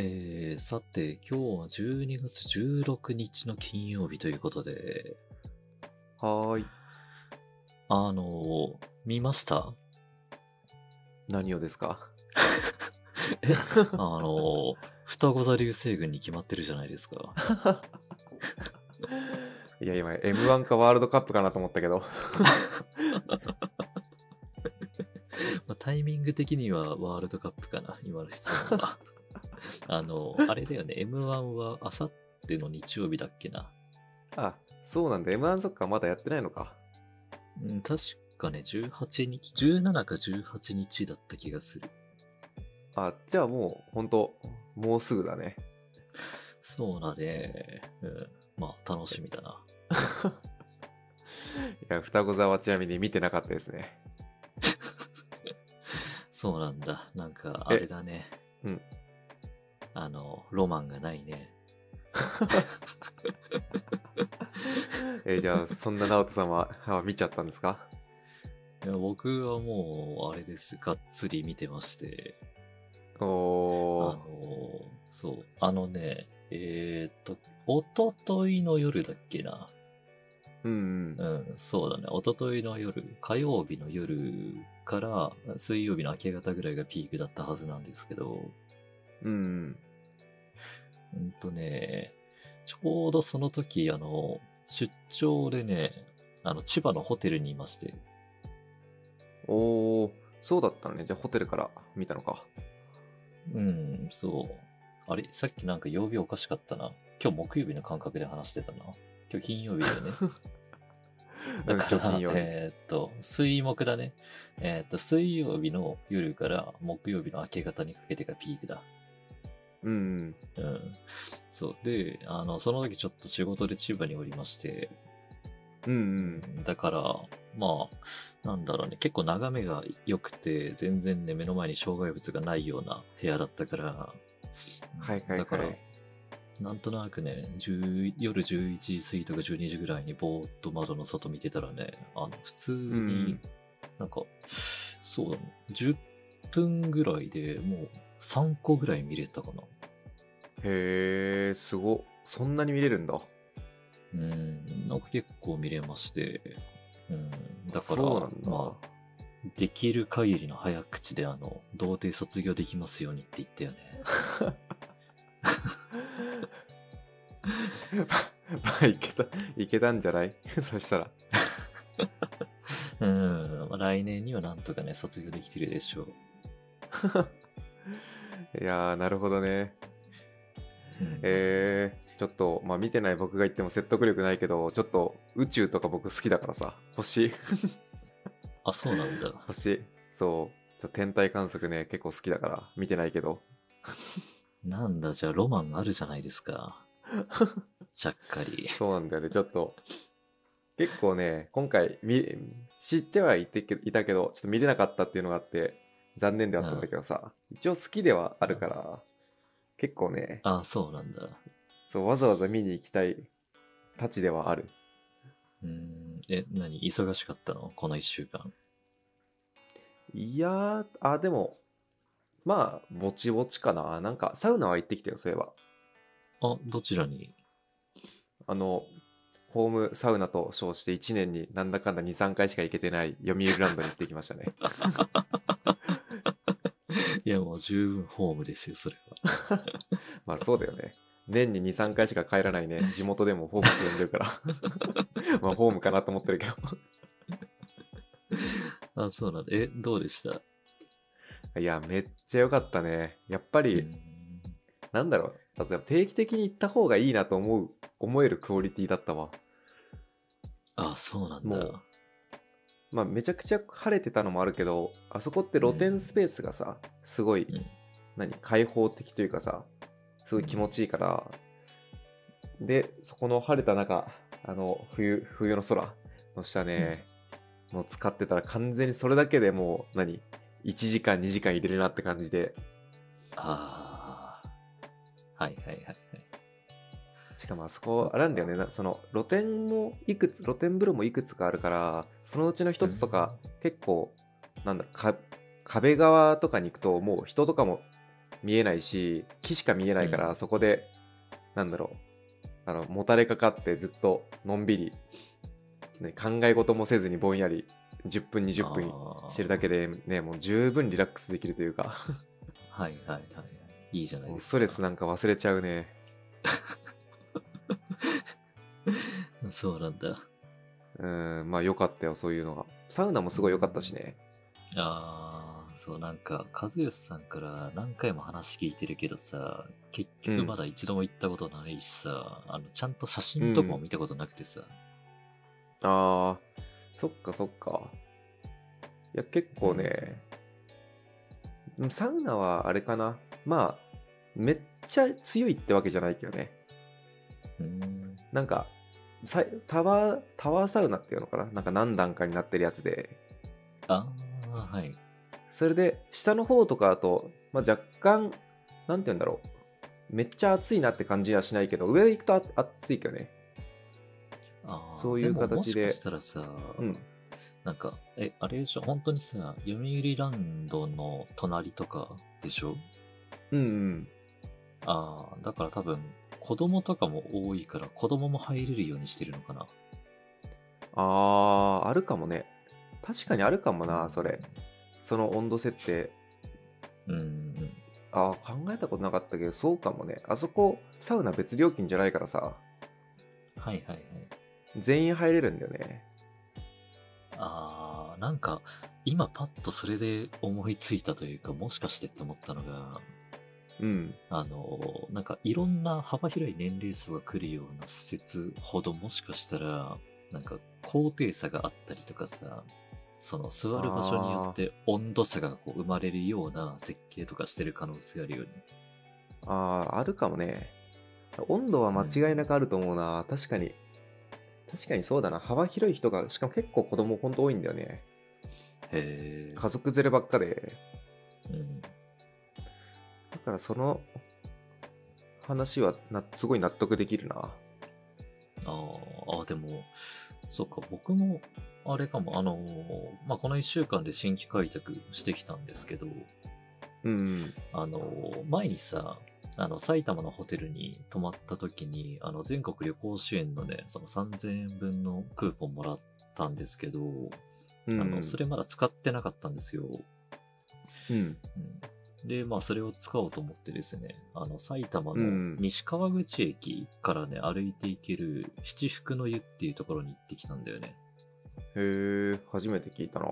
えー、さて、今日は12月16日の金曜日ということで、はーい。あの、見ました？何をですか？あの、双子座流星群に決まってるじゃないですか。いや、今、M1 かワールドカップかなと思ったけど。まあ、タイミング的にはワールドカップかな、今の質問は。あの、あれだよね、M1 はあさっての日曜日だっけな。あ、そうなんだ。M1 そっか、まだやってないのか。うん、確かね、18日、17か18日だった気がする。あ、じゃあもう、ほんと、もうすぐだね。そうだね。うん。まあ、楽しみだな。いや、双子座はちなみに見てなかったですね。そうなんだ。なんか、あれだね。うん。あの、ロマンがないね。えーじゃあ、そんな直人さんは、あ見ちゃったんですか？いや僕はもう、あれです。がっつり見てまして。あおー。の、そう。あのね、えーっと、おとといの夜だっけな。うんうん。うん、そうだね。おとといの夜、火曜日の夜から水曜日の明け方ぐらいがピークだったはずなんですけど、うんうん。うんとね、ちょうどその時、あの、出張でね、あの、千葉のホテルにいまして、おー。そうだったのね。じゃあ、ホテルから見たのか。うん、そう。あれ？さっきなんか曜日おかしかったな。今日木曜日の感覚で話してたな。今日金曜日だよね。だうんから、えーっと、水木だね。えーっと、水曜日の夜から木曜日の明け方にかけてがピークだ。うんうん。うん。そう。で、あの、その時ちょっと仕事で千葉におりまして、うんうん。だから、まあ、なんだろうね、結構眺めが良くて、全然ね、目の前に障害物がないような部屋だったから、はいはいはい。だから、なんとなくね、10夜11時過ぎとか12時ぐらいにぼーっと窓の外見てたらね、あの、普通うんに、なんか、そうだね、10分ぐらいでもう3個ぐらい見れたかな。へー、すご。そんなに見れるんだ。うん、なんか結構見れまして、うん、だから、まあ、できる限りの早口で、あの、童貞卒業できますようにって言ったよね。まあ、いけた、いけたんじゃない？そしたら。うん、まあ来年にはなんとかね、卒業できてるでしょう。いやー、なるほどね。うんえー、ちょっと、まあ見てない僕が言っても説得力ないけど、ちょっと宇宙とか僕好きだからさ、星、あ、そうなんだ。星、そう、ちょ天体観測ね、結構好きだから、見てないけど。なんだ、じゃあロマンあるじゃないですか。ちゃっかり。そうなんだよね、ちょっと。結構ね、今回、み知ってはいてけいたけど、ちょっと見れなかったっていうのがあって、残念ではあったんだけどさ、一応好きではあるから、結構ね、あ、そうなんだ。そう、わざわざ見に行きたいたちではある。うん、え、何？忙しかったの？この一週間。いやー、あ、でも、まあ、ぼちぼちかな。なんか、サウナは行ってきたよ、そういえば。あ、どちらに？あの、ホームサウナと称して1年になんだかんだ2、3回しか行けてない読売ランドに行ってきましたね。いや、もう十分ホームですよ、それは。まあそうだよね。年に2、3回しか帰らないね。地元でもホームって呼んでるから。まあホームかなと思ってるけど。あ、そうなんだ。え、どうでした？いや、めっちゃ良かったね。やっぱり、うんなんだろう。例えば定期的に行った方がいいなと思う、思えるクオリティだったわ。あ、そうなんもうだ。まあめちゃくちゃ晴れてたのもあるけど、あそこって露天スペースがさ、すごい、うん。何、開放的というかさ、すごい気持ちいいから、で、そこの晴れた中、あの、冬、冬の空の下ね、もう使ってたら完全にそれだけでもう、何、1時間、2時間入れるなって感じで、ああ。はいはいはいかもあそこ、あれなんだよね、なその露天もいくつ、露天風呂もいくつかあるから、そのうちの一つとか、結構、なんだ壁側とかに行くと、もう人とかも見えないし木しか見えないから、そこでなんだろうあのもたれかかってずっとのんびり、ね、考え事もせずにぼんやり10分20分してるだけでねもう十分リラックスできるというか。はいはいはい。い。いじゃないですか。ストレスなんか忘れちゃうねそうなんだ。うんまあ良かったよそういうのが。サウナもすごい良かったしね。ああ、そう、なんか、和義さんから何回も話聞いてるけどさ、結局まだ一度も行ったことないしさ、あの、ちゃんと写真とかも見たことなくてさ、あーそっかそっか。いや結構ね、サウナはあれかな。まあめっちゃ強いってわけじゃないけどね。うーん、なんかさタワータワーサウナっていうのかな？なんか何段かになってるやつで。ああ、はい。それで下の方とかだと、まあ、若干なんて言うんだろう。めっちゃ暑いなって感じはしないけど上行くとあ暑いけどね。あーそういう形で。ももしかしたらさ、うん。なんか、え、あれでしょ？本当にさ、読売ランドの隣とかでしょ？うんうん。ああ、だから多分、子供とかも多いから、子供も入れるようにしてるのかな。あーあるかもね確かにあるかもなそれその温度設定うん。うん。ああ考えたことなかったけどそうかもねあそこサウナ別料金じゃないからさはいはいはい。全員入れるんだよねああ、なんか、今パッとそれで思いついたというか、もしかしてって思ったのが、うん。あの、なんかいろんな幅広い年齢層が来るような施設ほどもしかしたら、なんか高低差があったりとかさ、その座る場所によって温度差がこう生まれるような設計とかしてる可能性あるよね。あああるかもね。温度は間違いなくあると思うな、確かに。確かにそうだな。幅広い人がしかも結構子供ほんと多いんだよね。へえ。家族連ればっかで。うん。だからその話はなすごい納得できるな。あーあ、でも、そうか、僕も、あれかも、あのーまあ、この一週間で新規開拓してきたんですけど、うんあのー前にさ、あの、埼玉のホテルに泊まった時に、あの、全国旅行支援のね、その3000円分のクーポンもらったんですけど、うん。あの、それまだ使ってなかったんですよ。うん。うんで、まあ、それを使おうと思ってですね、あの、埼玉うんの西川口駅からね、歩いて行ける七福の湯っていうところに行ってきたんだよね。へえ初めて聞いたなう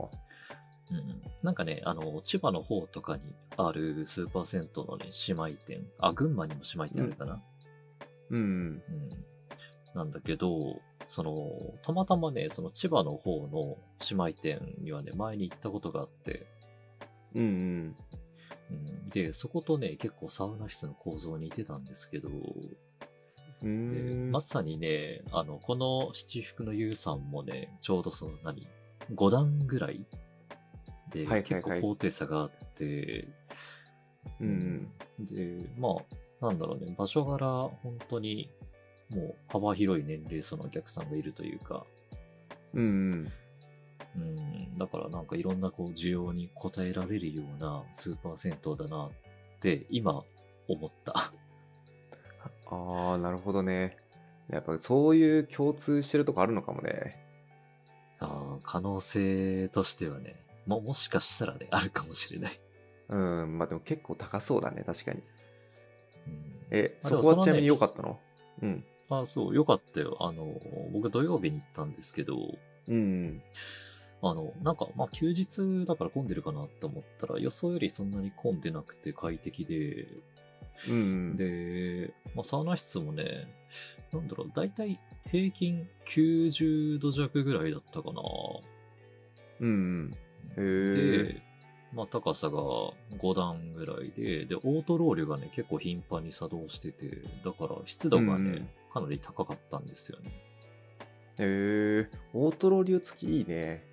ん。なんかね、あの、千葉の方とかにあるスーパー銭湯のね、姉妹店、あ、群馬にも姉妹店あるかな。うんうん。なんだけど、その、たまたまね、その千葉の方の姉妹店にはね、前に行ったことがあって、うんうんうん、で、そことね、結構サウナ室の構造に似てたんですけど、うでまさにね、あの、この七福の優さんもね、ちょうどその何、5段ぐらいで、はいはいはい。結構高低差があって、うん。で、まあ、なんだろうね、場所柄、本当に、もう幅広い年齢層のお客さんがいるというか、うんうんうん、だからなんかいろんなこう需要に応えられるようなスーパー銭湯だなって今思った。ああなるほどね。やっぱそういう共通してるとこあるのかもね。あー可能性としてはね、も、もしかしたらね、あるかもしれない。うんまあでも結構高そうだね確かに。うん、えあそこはちなみに良かったの？うん。あそう、よかったよ。あの、僕土曜日に行ったんですけど、うんあの、なんか、まあ休日だから混んでるかなって思ったら、予想よりそんなに混んでなくて快適で、うんで、まあ、サウナ室もね、なんだろう、だいたい平均90度弱ぐらいだったかな。うんで、まあ、高さが5段ぐらいで、で、オートロールがね、結構頻繁に作動してて、だから湿度がね、うんかなり高かったんですよね。へえオートロ流付きいいね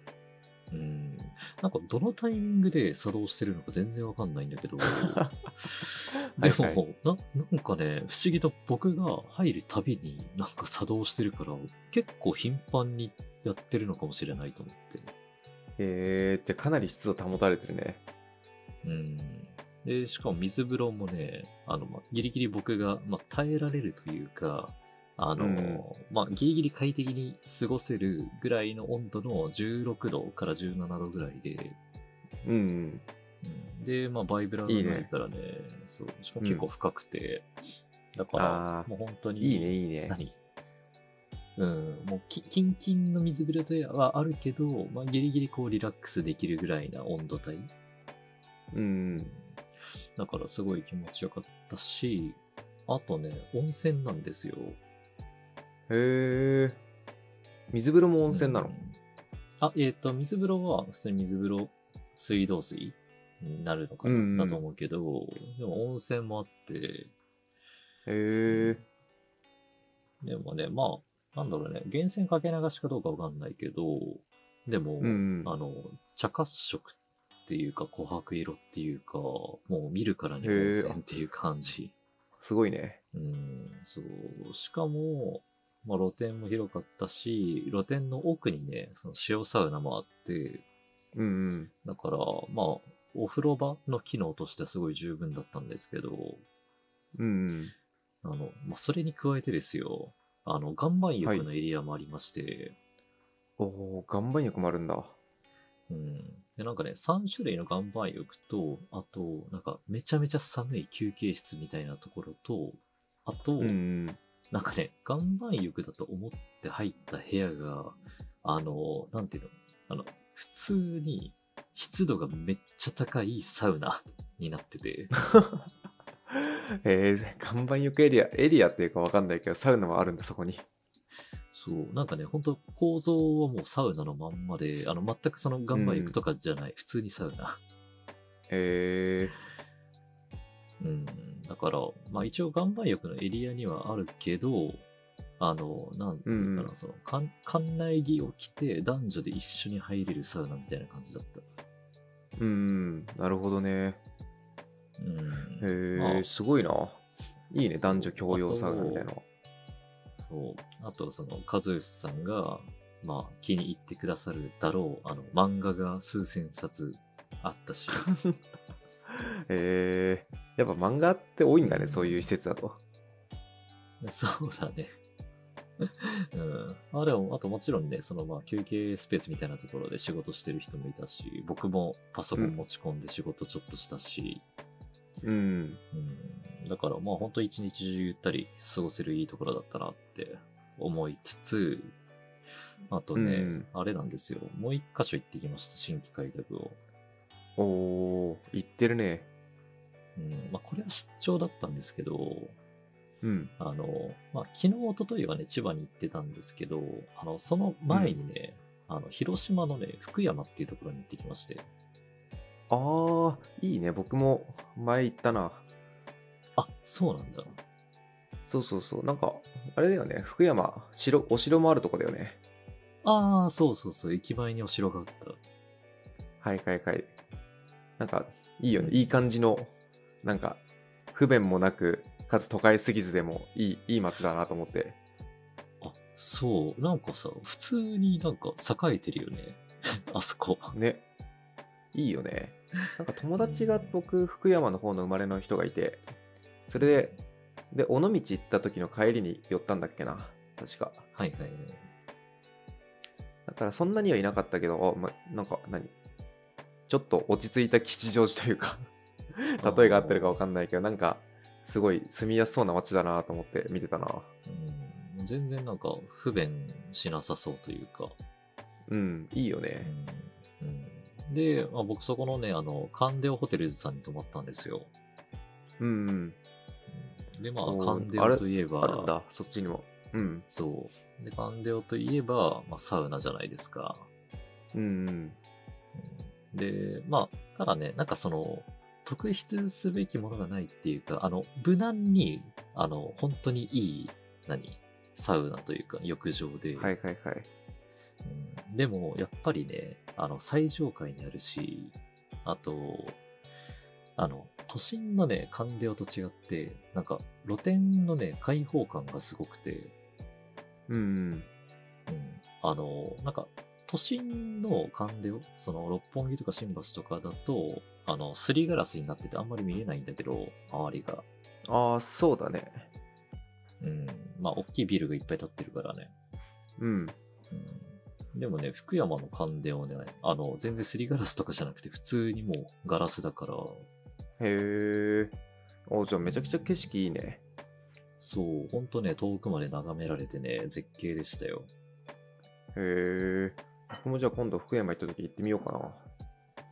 うん。なんか、どのタイミングで作動してるのか全然わかんないんだけど、でも、はいはいな、なんかね、不思議と僕が入るたびになんか作動してるから、結構頻繁にやってるのかもしれないと思って。へえじゃあかなり湿度保たれてるねうん。で、しかも水風呂もね、あの、まあ、ギリギリ僕が、まあ、耐えられるというか、あの、うんまあ、ギリギリ快適に過ごせるぐらいの温度の16度から17度ぐらいで、うん。うんで、まあ、バイブラがいいねないからね、そう、しかも結構深くて、だかあら、ーもう本当に、いいね、いいね。何？うん、もうき、キンキンの水風呂ではあるけど、まあ、ギリギリこうリラックスできるぐらいな温度帯。うん。だからすごい気持ちよかったし、あとね、温泉なんですよ。へえ。水風呂も温泉なの、うんあ、えっ、と、水風呂は普通に水風呂、水道水になるのかな、うんうんだと思うけど、でも温泉もあって、へえ。でもね、まあ、なんだろうね、源泉かけ流しかどうかわかんないけど、でも、うん。あの、茶褐色っていうか、琥珀色っていうか、もう見るからに温泉っていう感じ。すごいね。うん、そう。しかも、まあ、露天も広かったし、露天の奥にね、その塩サウナもあって、うんうん。だから、まあ、お風呂場の機能としてはすごい十分だったんですけど、うんうん。あの、まあ、それに加えてですよ、あの、岩盤浴のエリアもありまして、おお、岩盤浴もあるんだ。うん。で、なんかね、3種類の岩盤浴と、あと、なんか、めちゃめちゃ寒い休憩室みたいなところと、あと、うんうん。なんかね、岩盤浴だと思って入った部屋が、あの、なんていうの、あの、普通に湿度がめっちゃ高いサウナになってて、えー、岩盤浴エリア、エリアっていうかわかんないけど、サウナもあるんだ、そこに。そう、なんかね、本当構造はもうサウナのまんまで、あの、全くその岩盤浴とかじゃない、普通にサウナ。へえうん、だから、まあ一応岩盤浴のエリアにはあるけど、あの、なんていうかな、その、館館内着を着て男女で一緒に入れるサウナみたいな感じだった。うんうん、なるほどね。うん。まあへえ、すごいな。いいね、男女共用サウナみたいな。そう。あと、その、和義さんが、まあ、気に入ってくださるだろう、あの、漫画が数千冊あったし、へえやっぱ漫画って多いんだね、そういう施設だと。そうだね。うん。あ、でも、あともちろんね、そのまあ休憩スペースみたいなところで仕事してる人もいたし、僕もパソコン持ち込んで仕事ちょっとしたし、うん。うん。だからまあ本当一日中ゆったり過ごせるいいところだったなって思いつつ、あとね、うんあれなんですよ。もう一箇所行ってきました、新規開拓を。おお行ってるね。うん。まあこれは出張だったんですけど、うん。あの、まあ、昨日、一昨日はね、千葉に行ってたんですけど、あの、その前にね、あの、広島のね、福山っていうところに行ってきまして。ああ、いいね。僕も前行ったな。あ、そうなんだ。そうそうそう。なんか、あれだよね。福山、城、お城もあるとこだよね。ああ、そうそうそう、駅前にお城があった。はいはいはい。なんか、いいよね。いい感じの、なんか、不便もなく、かつ都会すぎずでもいい、いい街だなと思って。あ、そう、なんかさ、普通になんか栄えてるよね。あそこ。ね。いいよね。なんか友達が僕、福山の方の生まれの人がいて、それで、で、尾道行った時の帰りに寄ったんだっけな。確か。はいはいはい。だからそんなにはいなかったけど、あ、ま、なんか何？ちょっと落ち着いた吉祥寺というか、例えが合ってるかわかんないけど、なんか、すごい住みやすそうな街だなと思って見てたな。うん、全然なんか不便しなさそうというか。うん、いいようね。んうん、で、まあ、僕そこのね、あの、カンデオホテルズさんに泊まったんですよ。うん、うん。うんで、まあ、カンデオといえば、あるんだ、そっちにも。うん、そう。で、カンデオといえば、まあ、サウナじゃないですか。うん、うん。うんで、まあ、ただね、なんかその、特筆すべきものがないっていうか、あの、無難に、あの、本当にいい、何サウナというか、浴場で、はいはいはい。うんでも、やっぱりね、あの、最上階にあるし、あと、あの、都心のね、カンデオと違って、なんか、露天のね、開放感がすごくて、うん、うん。あの、なんか、都心のカンデオ、その、六本木とか新橋とかだと、あの、すりガラスになっててあんまり見えないんだけど、周りが。ああ、そうだね。うん。まあ、大きいビルがいっぱい建ってるからね。うん。うん。でもね、福山の関電はね、あの、全然すりガラスとかじゃなくて、普通にもうガラスだから、へえ。おじゃあめちゃくちゃ景色いいね。そう、ほんとね、遠くまで眺められてね、絶景でしたよ。へえ。僕もじゃあ今度福山行った時行ってみようかな。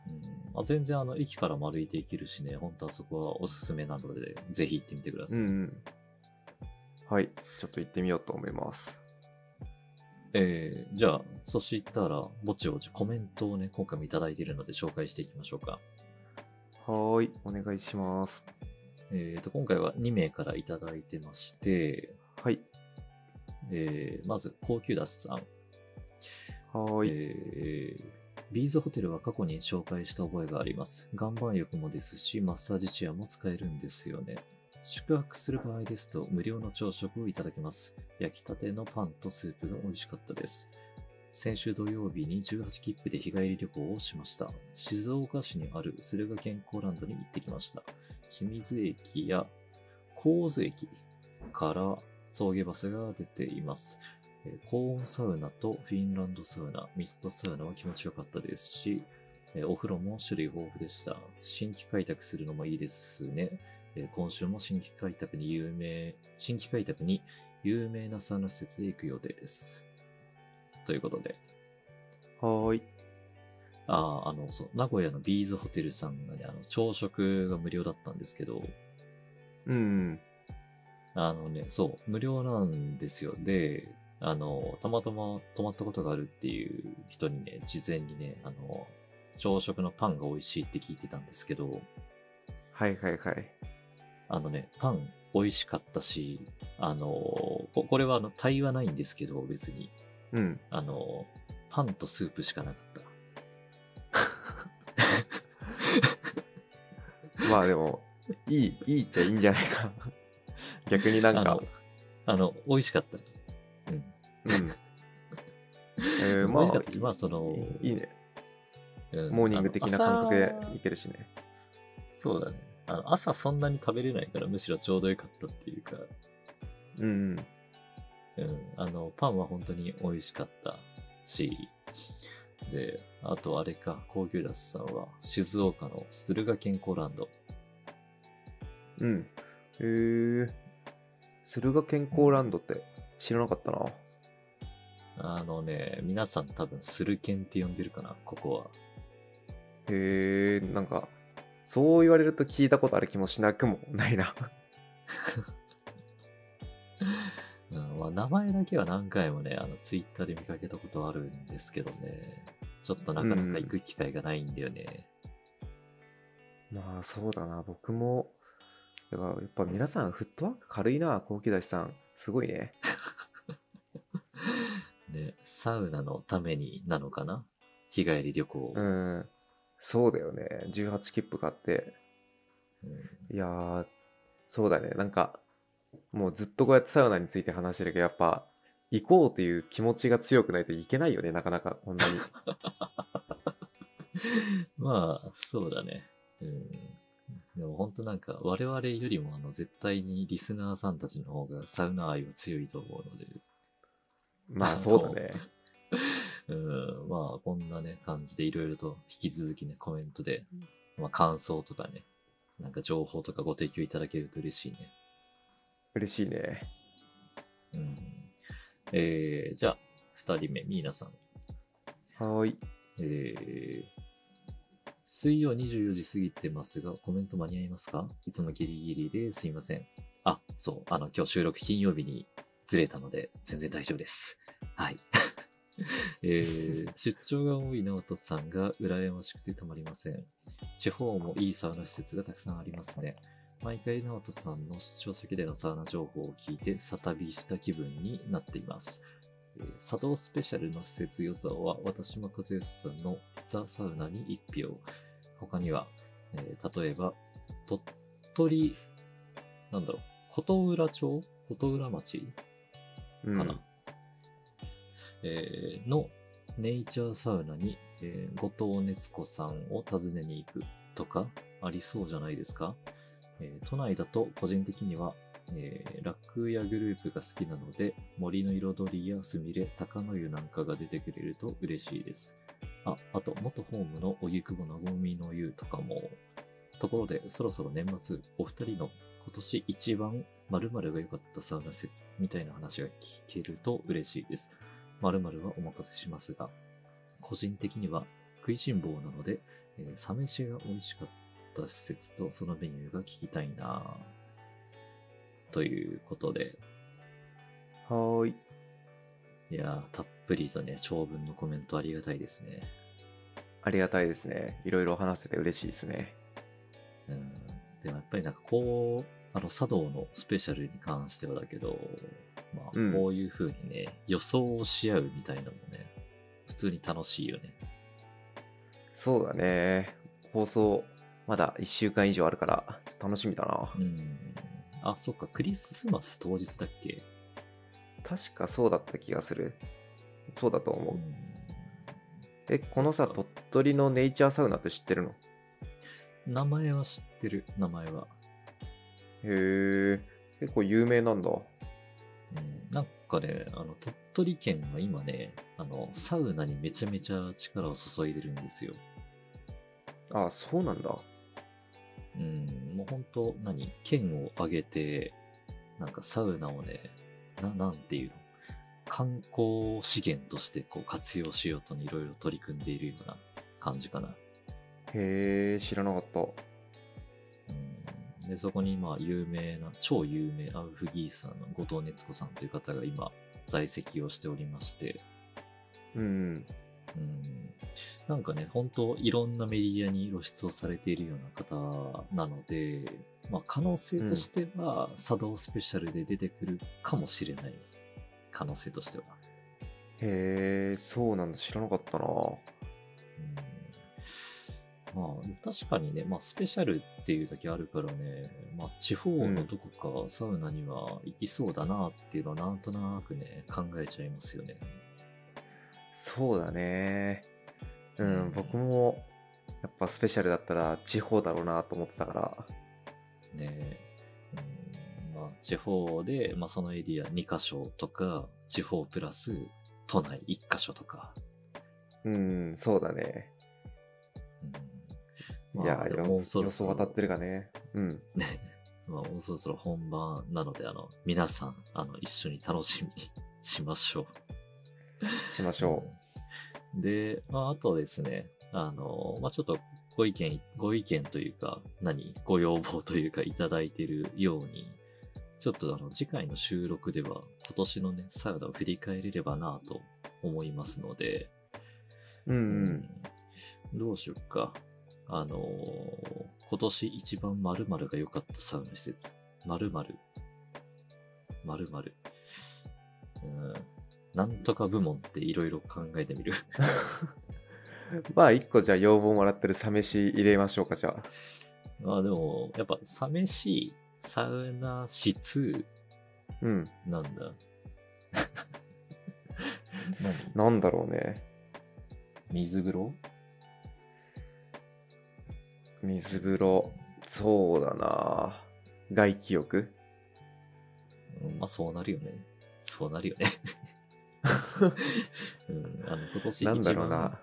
うん、あ全然あの、駅からも歩いていけるしね、ほんとあそこはおすすめなので、ぜひ行ってみてください。うんうん。はい。ちょっと行ってみようと思います。えー、じゃあ、そしたら、ぼちぼちコメントをね、今回もいただいているので紹介していきましょうか。はーい。お願いします。えーと、今回は2名からいただいてまして、はい。えー、まず、高級ダスさん。はーい。えービーズホテルは過去に紹介した覚えがあります。岩盤浴もですし、マッサージチェアも使えるんですよね。宿泊する場合ですと無料の朝食をいただけます。焼きたてのパンとスープが美味しかったです。先週土曜日に18切符で日帰り旅行をしました。静岡市にある駿河健康ランドに行ってきました。清水駅や神津駅から送迎バスが出ています。えー高温サウナとフィンランドサウナ、ミストサウナは気持ちよかったですし、えーお風呂も種類豊富でした。新規開拓するのもいいですね。えー今週も新規開拓に有名、新規開拓に有名なサウナ施設へ行く予定です。ということで、はーい。あーあの、そう、名古屋のビーズホテルさんがね、あの、朝食が無料だったんですけど、うんうん。あのね、そう、無料なんですよ。で、あの、たまたま泊まったことがあるっていう人にね、事前にね、あの、朝食のパンが美味しいって聞いてたんですけど、はいはいはい。あのね、パン美味しかったし、あの、ここれはあの、対はないんですけど、別に。うん。あの、パンとスープしかなかった。まあでも、いい、いいっちゃいいんじゃないか。逆になんかあの、、あの、美味しかった。うん。うん。えー、美まあ、かったし、まあその、いいね。うんモーニング的な感覚でいけるしね。そうだね。あの朝そんなに食べれないからむしろちょうどよかったっていうか、うん。うん、あの、パンは本当に美味しかったし、で、あとあれか、高級ダスさんは静岡の駿河健康ランド。うん。へえ。駿河健康ランドって知らなかったな。あのね、皆さん多分駿健って呼んでるかな、ここは。へえ、なんか、そう言われると聞いたことある気もしなくもないな。うんまあ、名前だけは何回もね、あの、ツイッターで見かけたことあるんですけどね、ちょっとなかなか行く機会がないんだよね。まあそうだな、僕も。だからやっぱ皆さんフットワーク軽いな、高木大さん。すごいね。ね、サウナのためになのかな？日帰り旅行。うん。そうだよね。18切符買って。うんいやー、そうだね。なんか、もうずっとこうやってサウナについて話してるけど、やっぱ、行こうという気持ちが強くないといけないよね、なかなか、こんなに。まあ、そうだね。うん。でも本当なんか、我々よりもあの、絶対にリスナーさんたちの方がサウナ愛は強いと思うので、まあそうだね。うん、まあ、こんなね、感じでいろいろと引き続きね、コメントで、まあ、感想とかね、なんか情報とかご提供いただけると嬉しいね。嬉しいね。うん。えー、じゃあ、二人目、ミーナさん。はーい。えー、水曜24時過ぎてますが、コメント間に合いますか？いつもギリギリですいません。あ、そう、あの、今日収録金曜日にずれたので、全然大丈夫です。はい。えー、出張が多い直人さんが羨ましくてたまりません。地方もいいサウナ施設がたくさんありますね。毎回直人さんの出張先でのサウナ情報を聞いて、再旅した気分になっています。えー茶道スペシャルの施設予想は、私も和義さんのザ・サウナに1票。他には、えー例えば、鳥取、なんだろう、琴浦町？琴浦町？うん。えーのネイチャーサウナに、えー後藤熱子さんを訪ねに行く。とかありそうじゃないですか？えー都内だと個人的には、えーラックやグループが好きなので、森の彩りやすみれ、高野湯なんかが出てくれると嬉しいです。あ、あと、元ホームの荻窪のごみの湯とかも。ところで、そろそろ年末、お二人の今年一番〇〇が良かったサウナ施設みたいな話が聞けると嬉しいです。〇〇はお任せしますが、個人的には食いしん坊なので、えーサ飯が美味しかった施設とそのメニューが聞きたいなということで、はーい。いやー、たっぷりとね、長文のコメントありがたいですね。ありがたいですね。いろいろ話せて嬉しいですね。うん。でもやっぱりなんかこう、あの、茶道のスペシャルに関してはだけど、まあ、うんこういう風にね、予想をし合うみたいなのもね、普通に楽しいよね。そうだね。放送、まだ1週間以上あるから、ちょっと楽しみだな。うん。あ、そっか、クリスマス当日だっけ？確かそうだった気がする。そうだと思う。うん。え、このさ、鳥取のネイチャーサウナって知ってるの？名前は知ってる、名前は。へえ、結構有名なんだ。うん、なんかね、あの、鳥取県は今ね、あの、サウナにめちゃめちゃ力を注いでるんですよ。あ、そうなんだ。うん、もう本当何？県を挙げて、なんかサウナをね、な、なんていうの？観光資源としてこう活用しようとね、いろいろ取り組んでいるような感じかな。へえ、知らなかった。うん、で、そこにまあ有名な、超有名アウフギーサーの後藤熱子さんという方が今在籍をしておりまして、うん。うん、なんかね、本当いろんなメディアに露出をされているような方なので、まあ可能性としては、茶道スペシャルで出てくるかもしれない。可能性としては。へえ、そうなんだ。知らなかったな。うん、まあ、確かにね、まあスペシャルっていうだけあるからね、まあ地方のどこかサウナには行きそうだなっていうのはなんとなくね、考えちゃいますよね。そうだね。ううんん、僕も、やっぱスペシャルだったら地方だろうなと思ってたから。ねうんまあ、地方で、まあ、そのエリア2カ所とか、地方プラス都内1カ所とか。うん、そうだね。うんいや、でもうそろそろ予想当たってるかね。うん。ね、まあ、もうそろそろ本番なので、あの、皆さん、あの、一緒に楽しみにしましょう。しましょうんで、まあ、あとですね、あの、まあ、ちょっとご意見、ご意見というか、何、ご要望というかいただいているように、ちょっとあの、次回の収録では、今年のね、サウナを振り返れればなと思いますので、う。うんう。うんどうしよっか。あのー今年一番〇〇が良かったサウナ施設。〇〇。〇〇。うん。なんとか部門っていろいろ考えてみる。まあ、一個じゃあ要望もらってるサ飯入れましょうか、じゃあ。まあでも、やっぱ、サ飯、サウナ室、うん。なんだ。何 なんだろうね。水風呂？水風呂。そうだな。外気浴？うんまあそうなるよね。そうなるよね。うん、あの今年一番なんだろうな。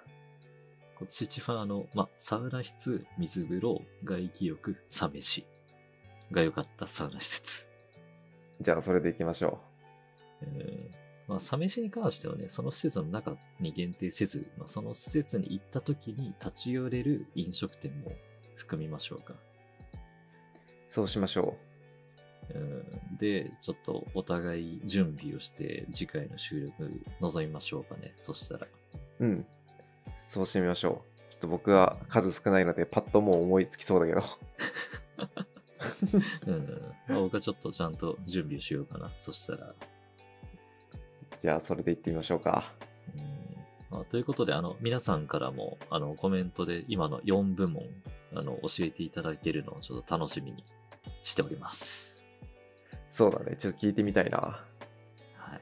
今年一番あの、まあ、サウナ室、水風呂、外気浴、サ飯が良かったサウナ施設。じゃあ、それでいきましょえーまあ、サ飯に関してはね、その施設の中に限定せず、まあ、その施設に行った時に立ち寄れる飲食店も含みましょうか。う。そうしましょうんで、ちょっとお互い準備をして次回の収録臨みましょうかね。そしたら。う。うん。そうしてみましょう。ちょっと僕は数少ないので、パッともう思いつきそうだけど。うんまあ、僕はちょっとちゃんと準備をしようかな。そしたら。じゃあ、それでいってみましょうか。うんまあ、ということで、あの、皆さんからも、あの、コメントで今の4部門、あの、教えていただけるのをちょっと楽しみにしております。そうだね。ちょっと聞いてみたいな。はい。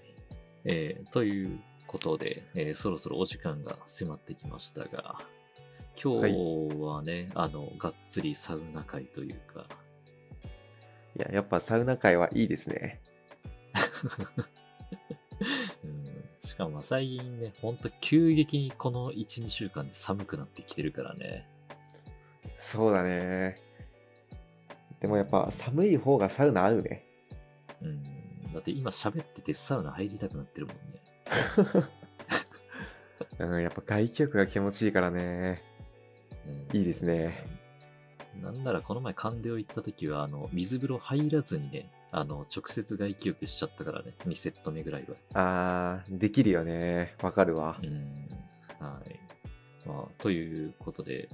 えーということで、えーそろそろお時間が迫ってきましたが、今日はね、あの、がっつりサウナ会というか、いや、やっぱサウナ界はいいですね。うん、しかも最近ね、ほんと急激にこの1、2週間で寒くなってきてるからね。そうだね。でもやっぱ寒い方がサウナ合うね。うん、だって今喋っててサウナ入りたくなってるもんね。うん、やっぱ外気浴が気持ちいいからね。うんいいですね。なんならこの前カンデオ行った時は、あの、水風呂入らずにね、あの、直接外気浴しちゃったからね、2セット目ぐらいは。あー、できるよね。わかるわう。ん。はい。まあ、ということで、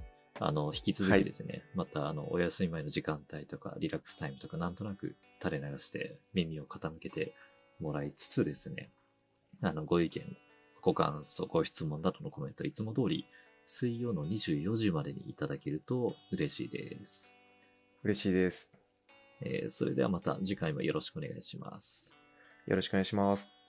あの、引き続きですね、また、あの、お休み前の時間帯とか、リラックスタイムとか、なんとなく垂れ流して耳を傾けてもらいつつですね、あの、ご意見、ご感想、ご質問などのコメント、いつも通り、水曜の24時までにいただけると嬉しいです。嬉しいです。えーそれではまた次回もよろしくお願いします。よろしくお願いします。